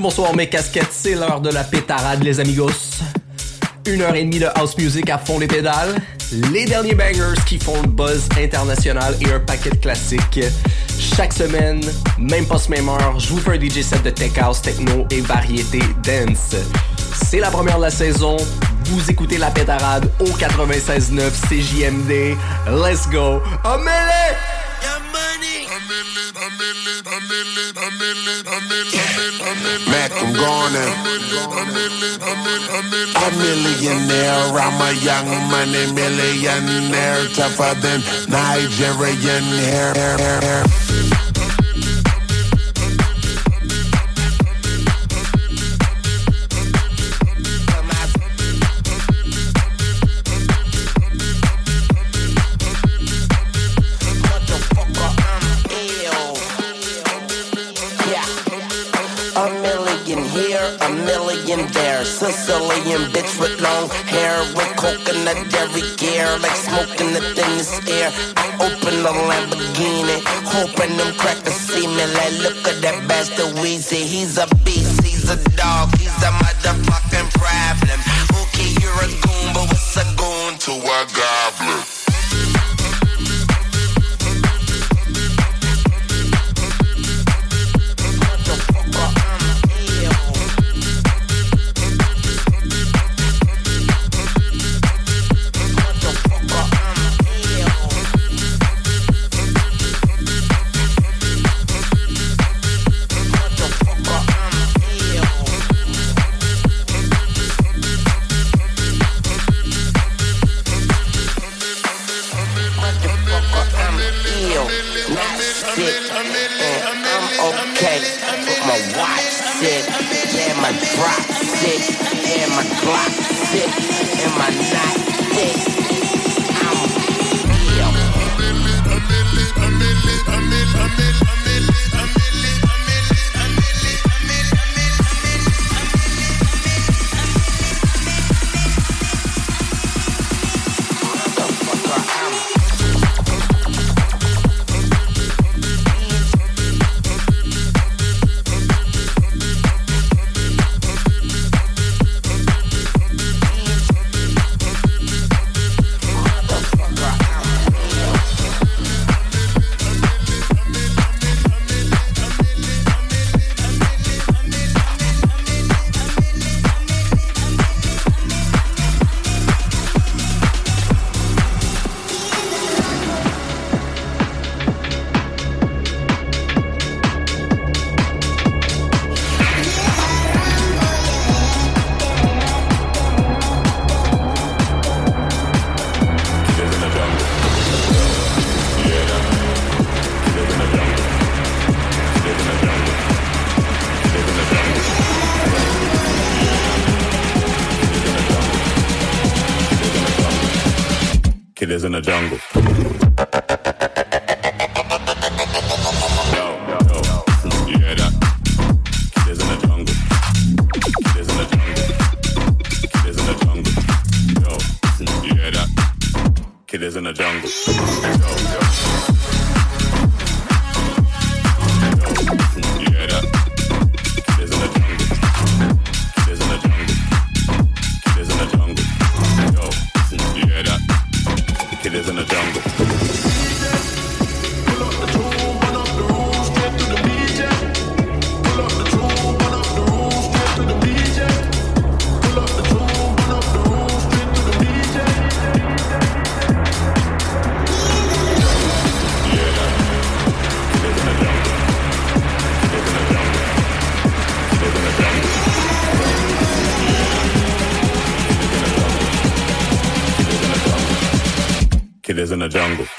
Bonsoir mes casquettes, c'est l'heure de la pétarade les amigos. Une heure et demie de house music à fond les pédales, les derniers bangers qui font le buzz international et un paquet de classiques. Chaque semaine, même pas ce même heure, je vous fais un DJ set de tech house, techno et variété dance. C'est la première de la saison, vous écoutez la pétarade au 96.9 CJMD. Let's go! Amélie! Mac, I'm in. A millionaire, I'm a young money millionaire, tougher than Nigerian hair. hair, hair, hair. There. Sicilian bitch with long hair, with coconut every gear, like smoking the thinnest air. I open the Lamborghini, hoping them crackers see me. Like, look at that bastard Weezy. He's a beast, he's a dog, he's a motherfucking problem. Okay, you're a goon, but what's a goon to a goblin? In the jungle.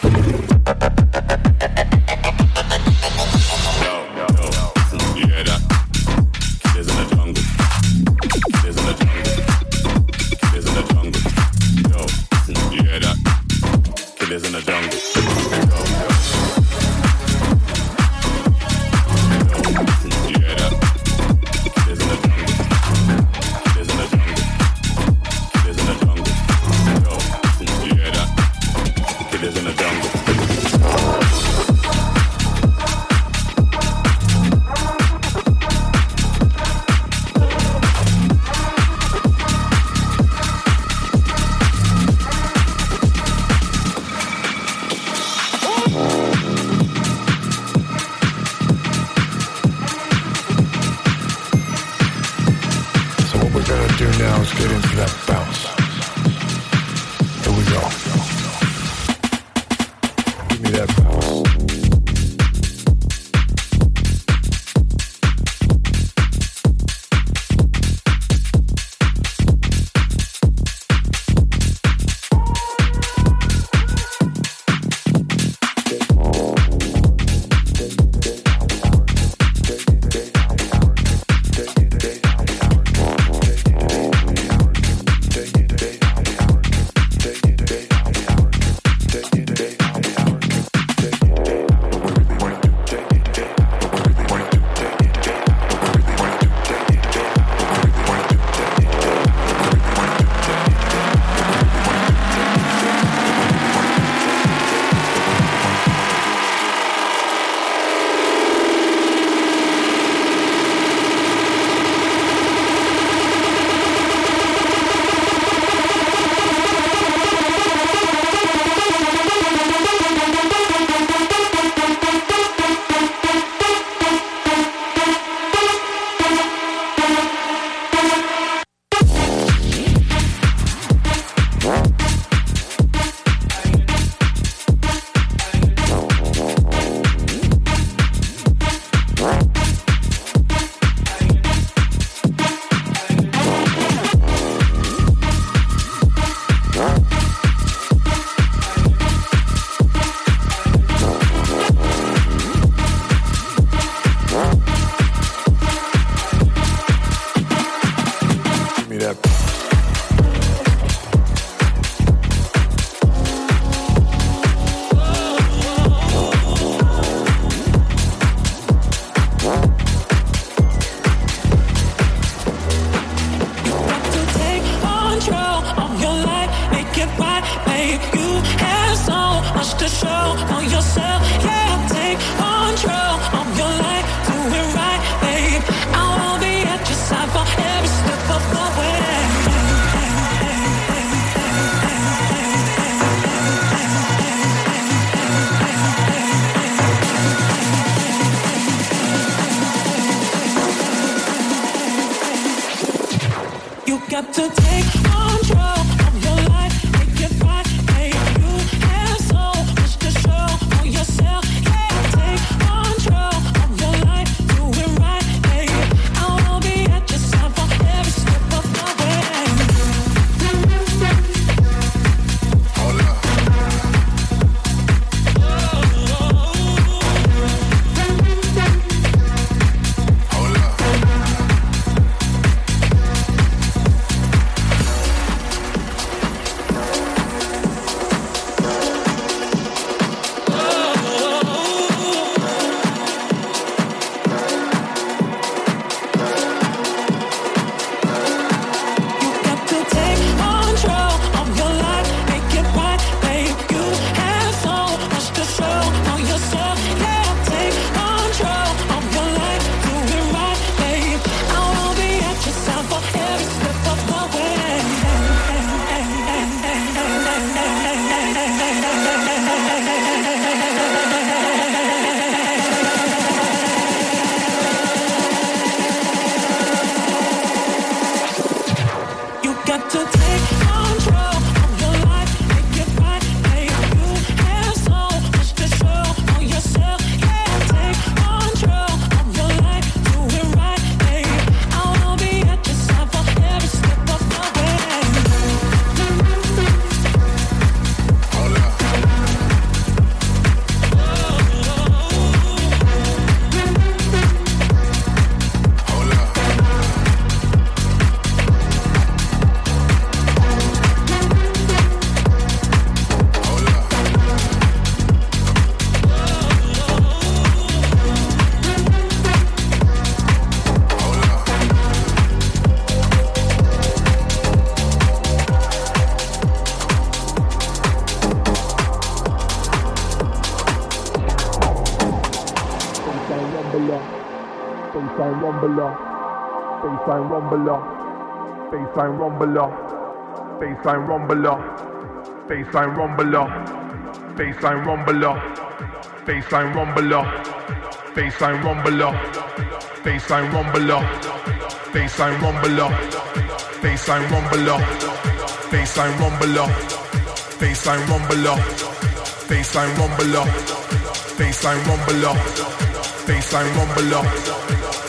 Baseline rumbler, baseline rumbler, baseline rumbler, baseline rumbler, baseline rumbler, baseline rumbler, baseline rumbler, baseline rumbler, baseline rumbler, baseline rumbler, baseline rumbler, baseline rumbler, baseline rumbler,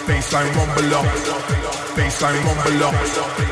baseline rumbler, baseline rumbler,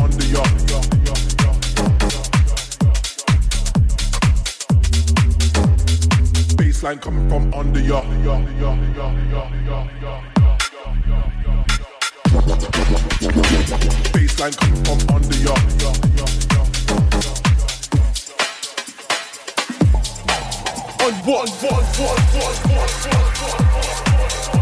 Baseline coming from under your. Baseline coming from under your. On one, one, one, one, one, one, one.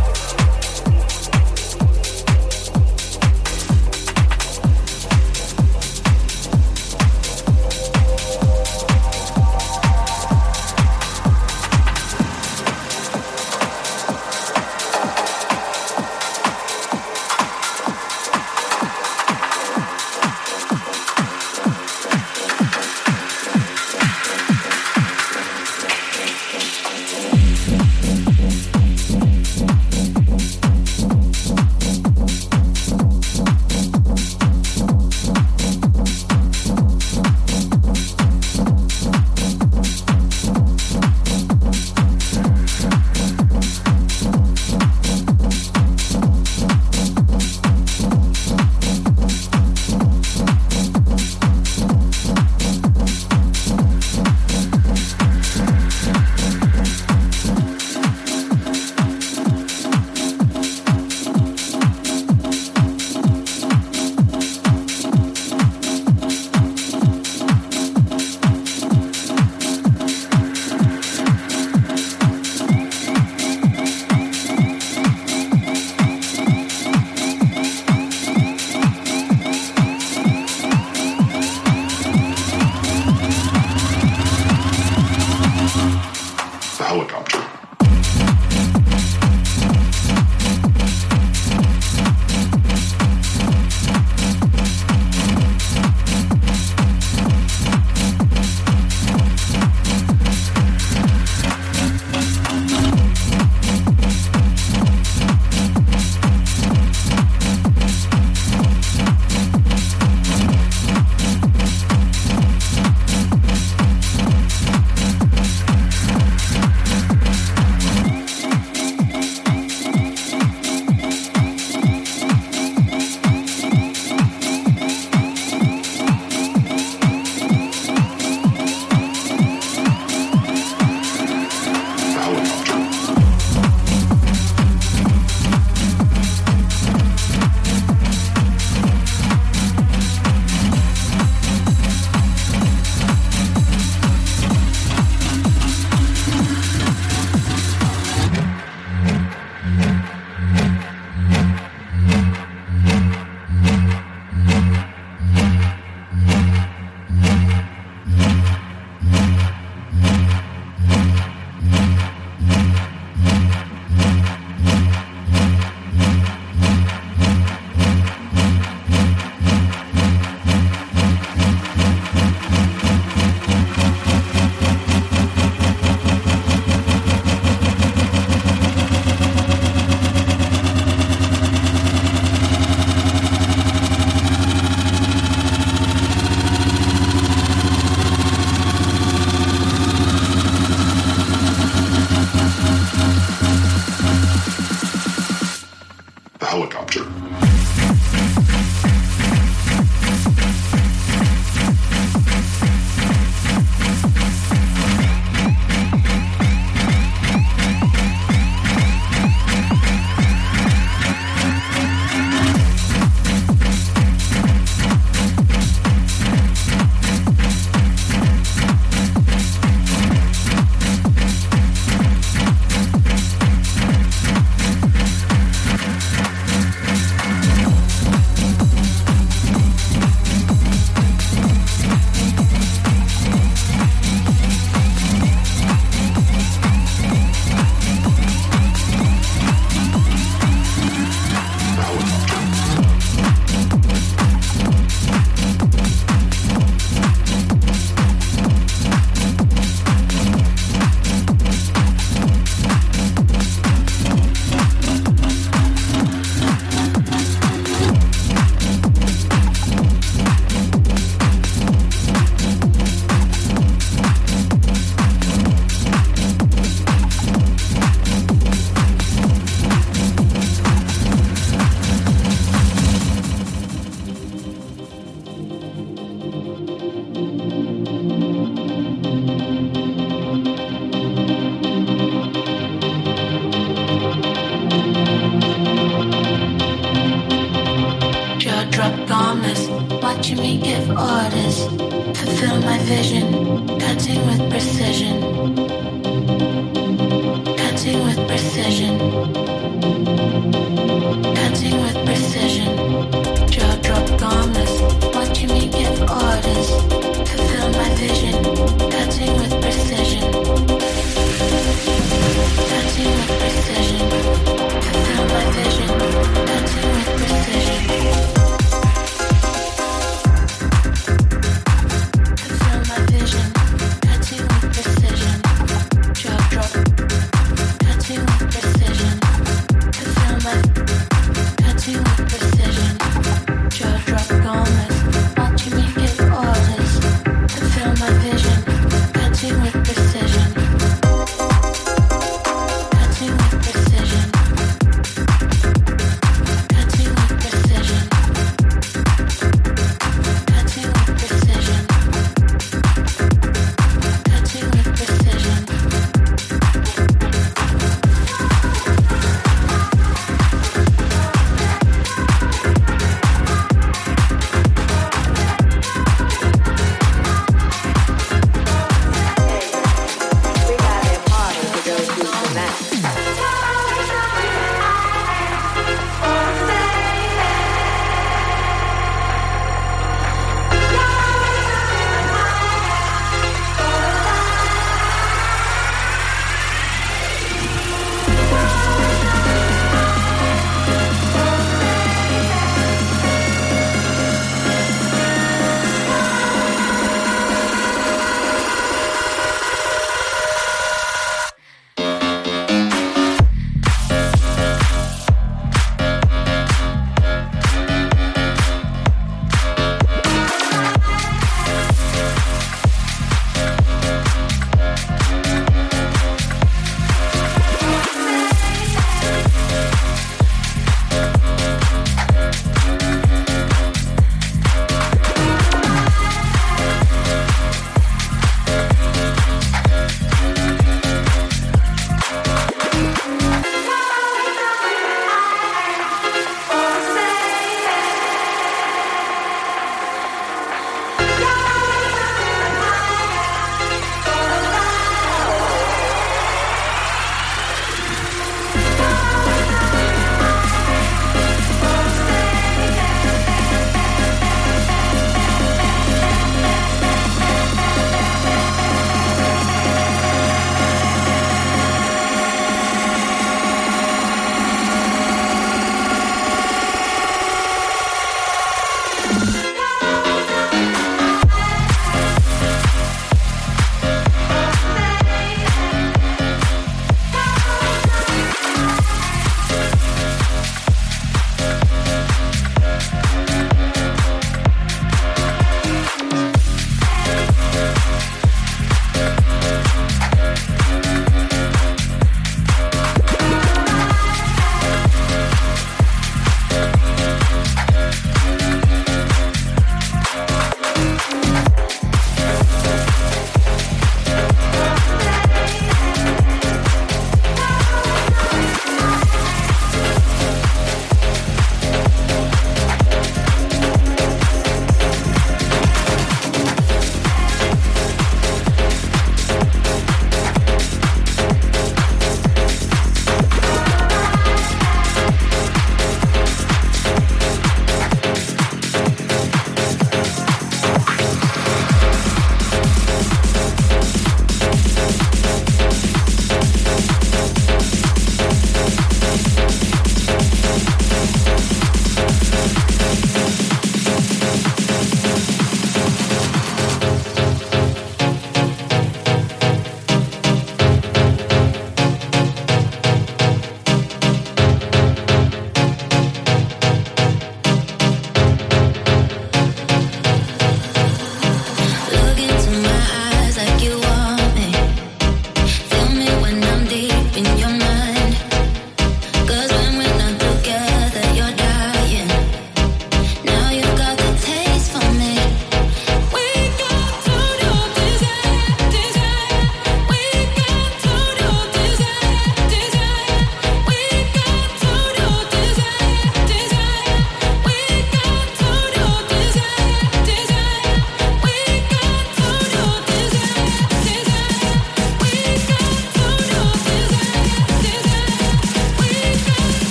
Trump.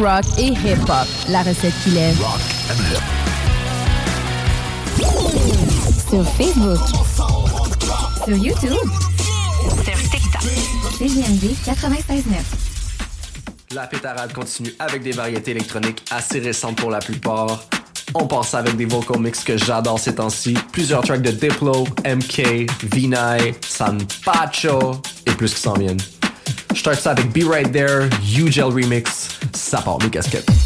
Rock et hip-hop. La recette qu'il aime. Rock and hip. Sur Facebook. Sur YouTube. Sur TikTok. CGMD 96.9. La pétarade continue avec des variétés électroniques assez récentes pour la plupart. On passe avec des vocal mix que j'adore ces temps-ci. Plusieurs tracks de Diplo, MK, Vinay, San Pacho et plus qui s'en viennent. Je start ça avec Be Right There, U-Gel Remix. Ça part mes casquettes.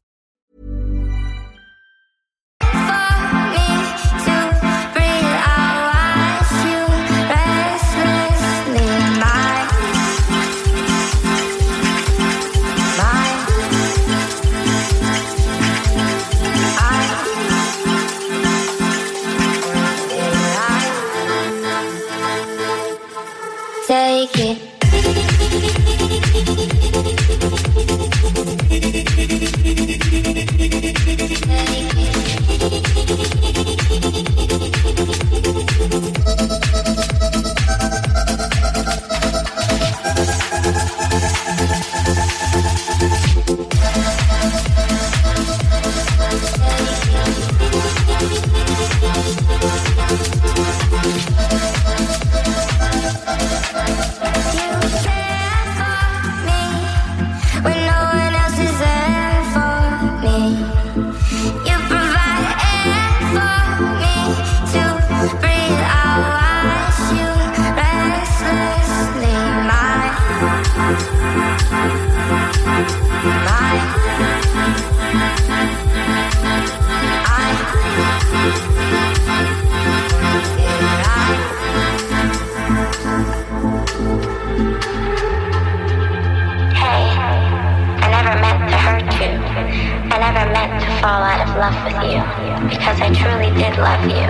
Fall out of love with you. Because I truly did love you.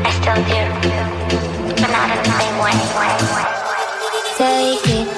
I still do. But not in the same way. Take it.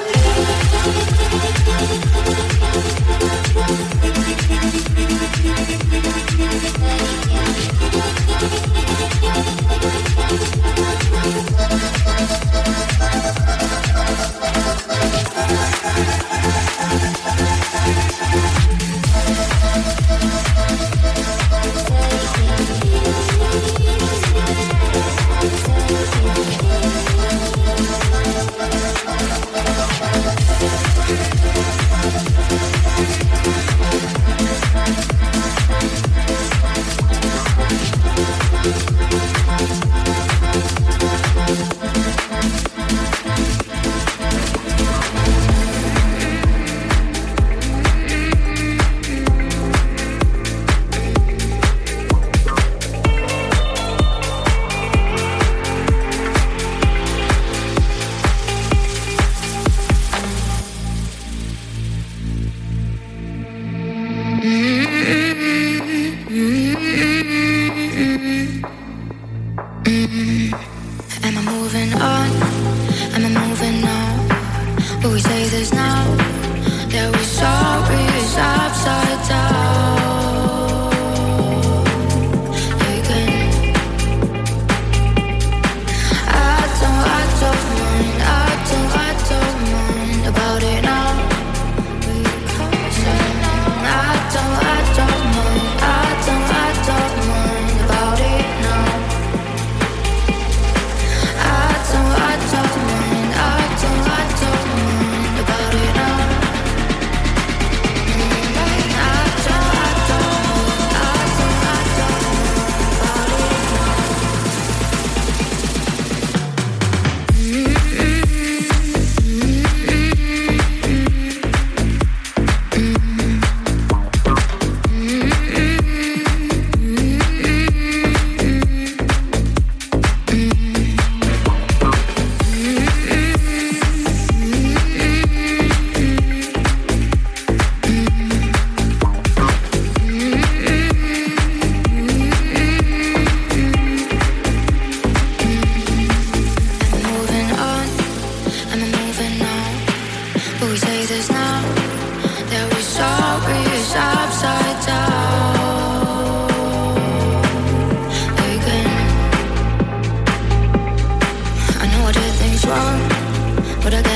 try, but I got.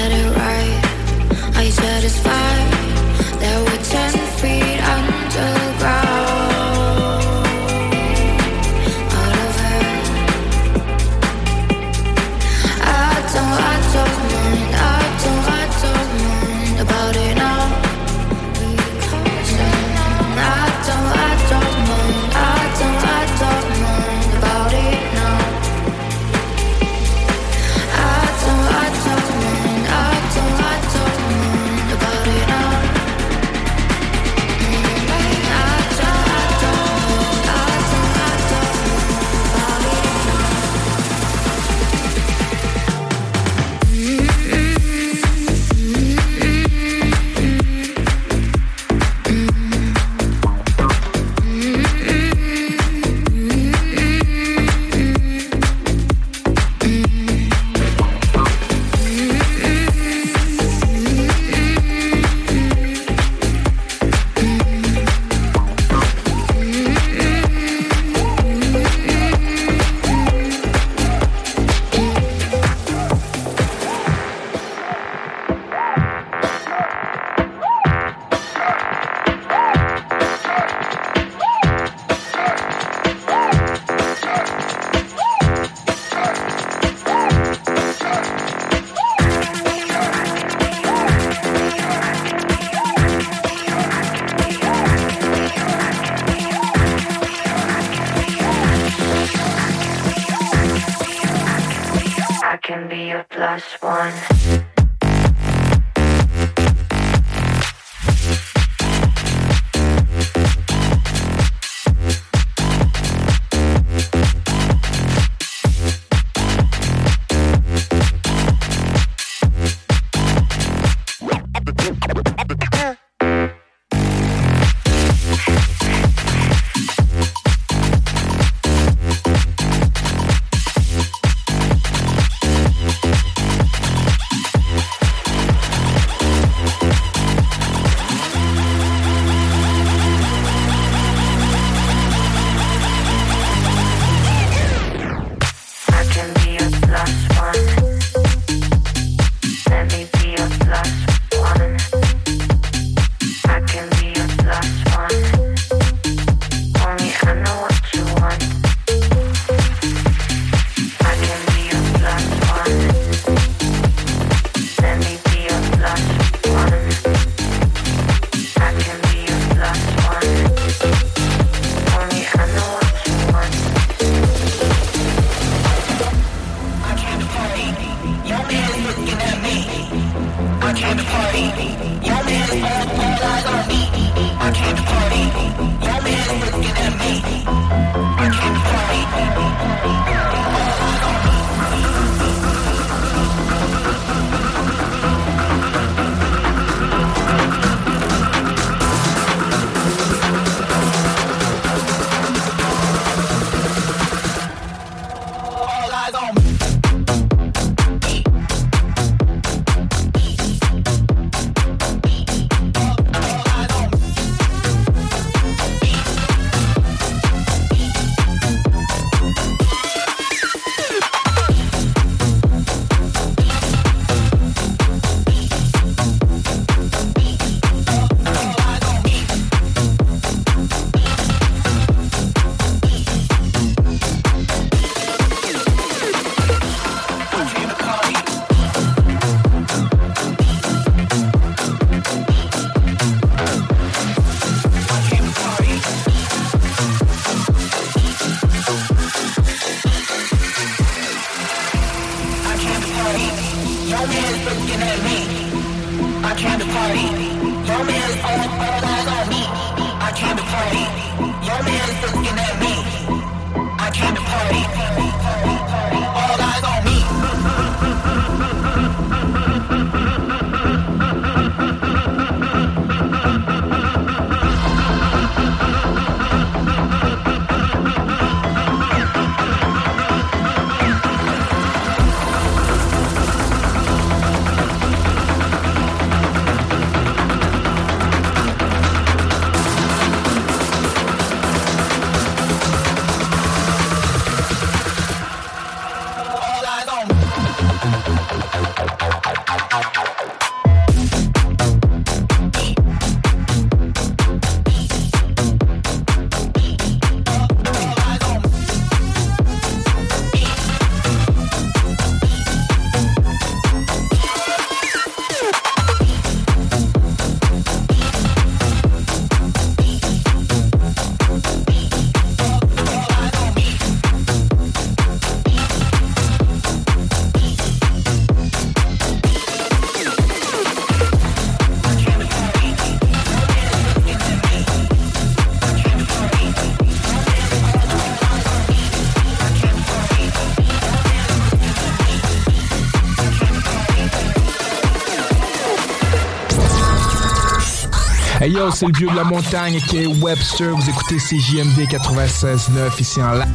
Hey yo, c'est le vieux de la montagne qui est Webster. Vous écoutez CJMD 96.9 ici en live.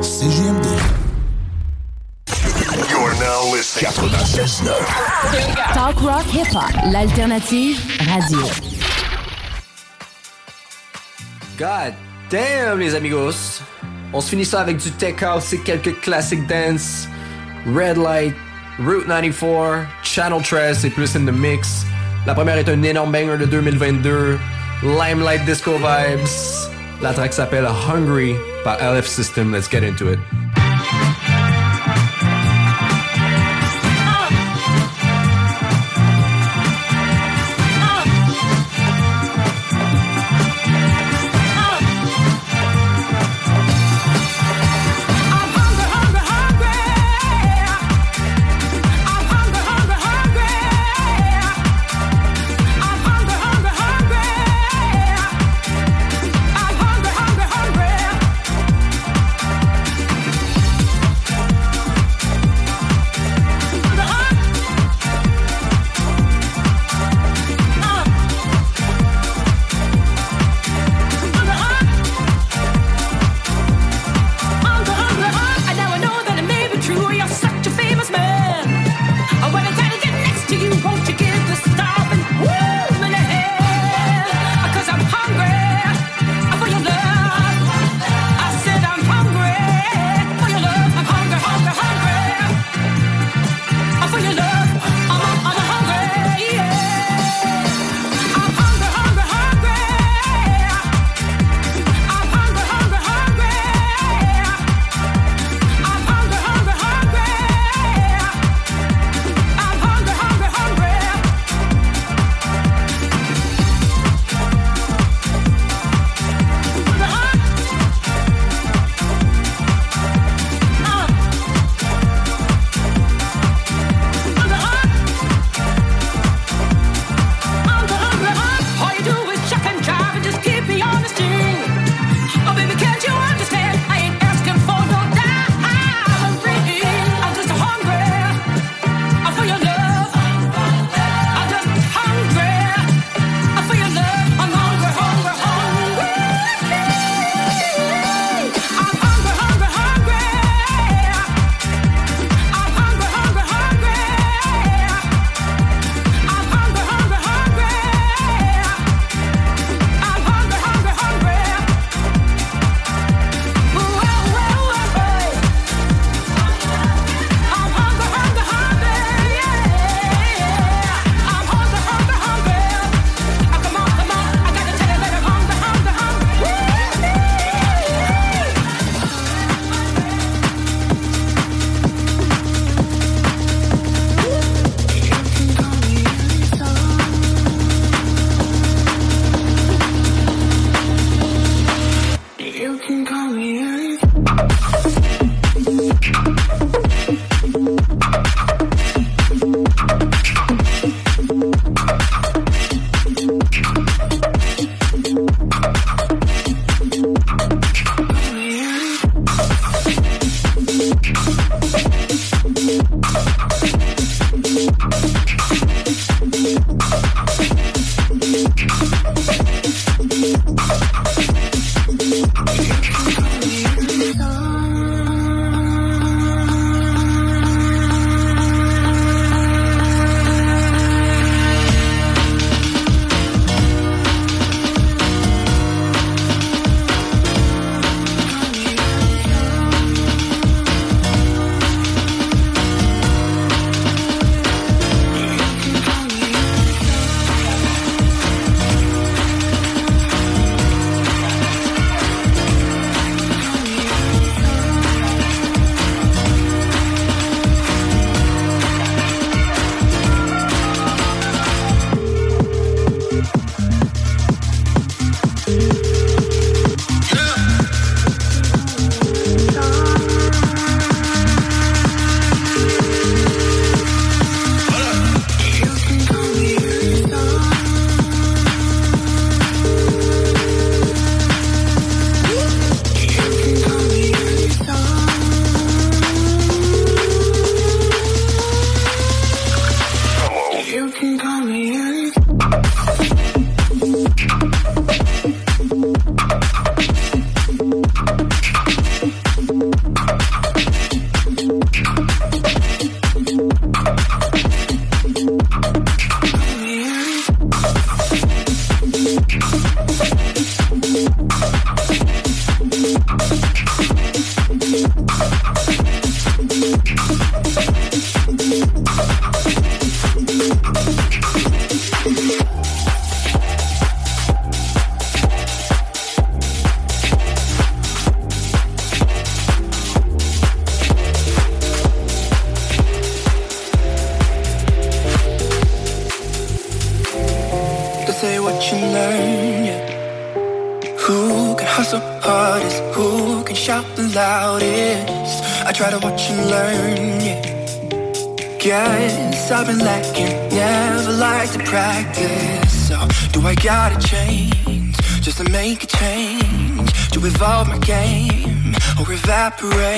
CJMD. You're now listening. 96.9. Talk rock hip hop, l'alternative radio. God damn, les amigos. On se finit ça avec du tech house et quelques classiques dance. Red Light, Route 94, Channel 13 et plus in the mix. La première est un énorme banger de 2022. Limelight Disco Vibes. La track s'appelle Hungry par LF System. Let's get into it.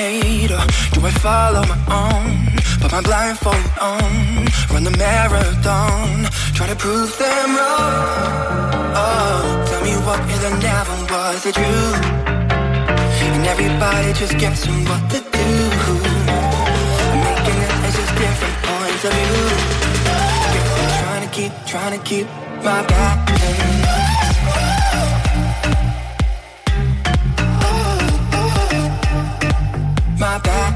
later. Do I follow my own? Put my blindfold on, run the marathon, try to prove them wrong. Oh, tell me what it never was it true? And everybody just guessing what to do. I'm making it as just different points of view. Guess I'm trying to keep, trying to keep my balance. my back.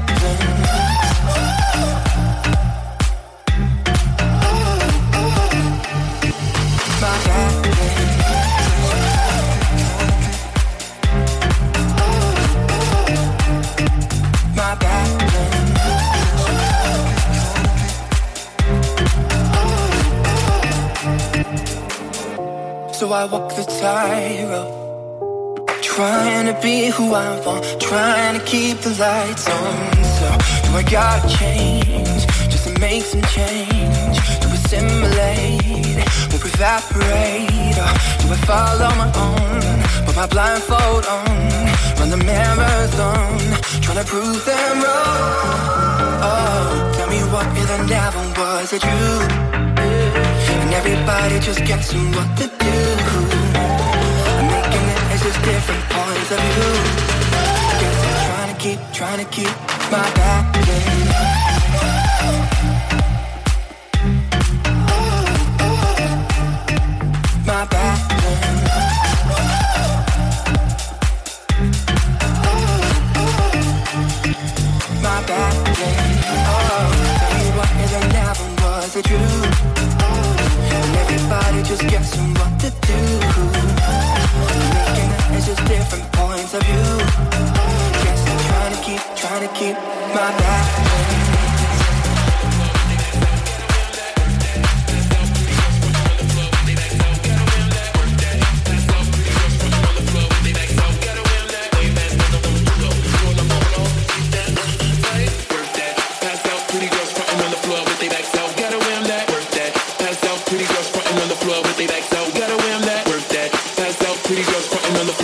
My back. So I walk the tightrope Trying to be who I want, trying to keep the lights on. So, do I gotta change just to make some change? Do I simulate or evaporate? Or do I follow my own, put my blindfold on, run the marathon, trying to prove them wrong? Oh, tell me what if I never was a you, And everybody just gets what they do different points of view. I guess I'm trying to keep, trying to keep my back. My back. My back. Oh, tell never was. And everybody just gets different points of view. Yes, I'm trying to keep, trying to keep my back.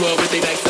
club with they back.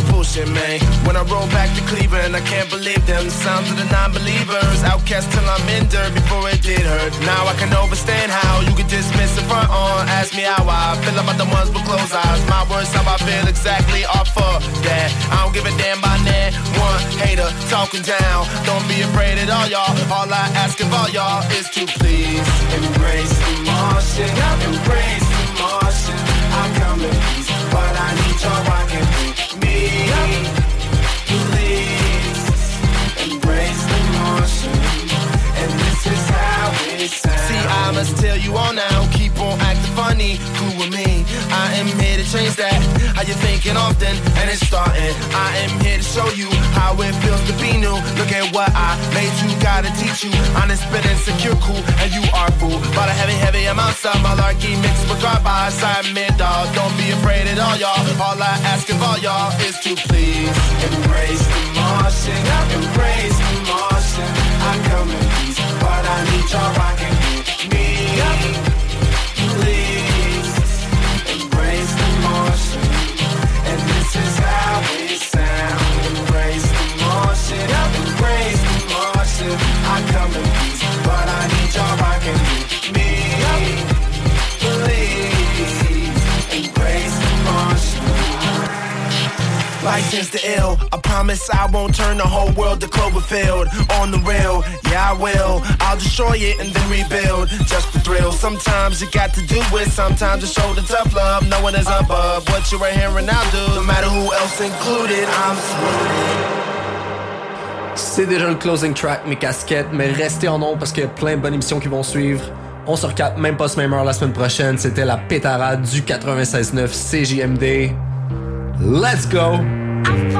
of bullshit, man. When I roll back to Cleveland, I can't believe them. The sounds of the non-believers, outcast till I'm in dirt before it did hurt. Now I can understand how you could dismiss the front on. Ask me how I feel about the ones with closed eyes. My words, how I feel exactly off of that. I don't give a damn by that one hater talking down. Don't be afraid at all, y'all. All I ask of all y'all is to please embrace the Martian. Embrace the Martian. I come in peace, but I need y'all rocking. See, I must tell you all now, keep on acting funny, cool with me. I am here to change that. How you thinking often, and it's starting. I am here to show you how it feels to be new. Look at what I made you, gotta teach you. Honest, spit, insecure, cool, and you are fool. But a heavy, heavy amount of malarkey mixed with garbage. I admit, dog, don't be afraid at all, y'all. All I ask of all y'all is to please embrace the Martian, embrace the Martian. I come in peace, but I need y'all rocking License to ill. I promise I won't turn the whole world to Cloverfield. On the rail, yeah I will. I'll destroy it and then rebuild. Just the thrill. Sometimes you got to do it. Sometimes you show the tough love. No one is above what you're hearing now, do. No matter who else included, I'm C'est déjà le closing track, mes casquettes, mais restez en nom parce qu'il y a plein de bonnes émissions qui vont suivre. On se recapte même pas ce même heure la semaine prochaine. C'était la pétarade du 96.9 CJMD. Let's go! I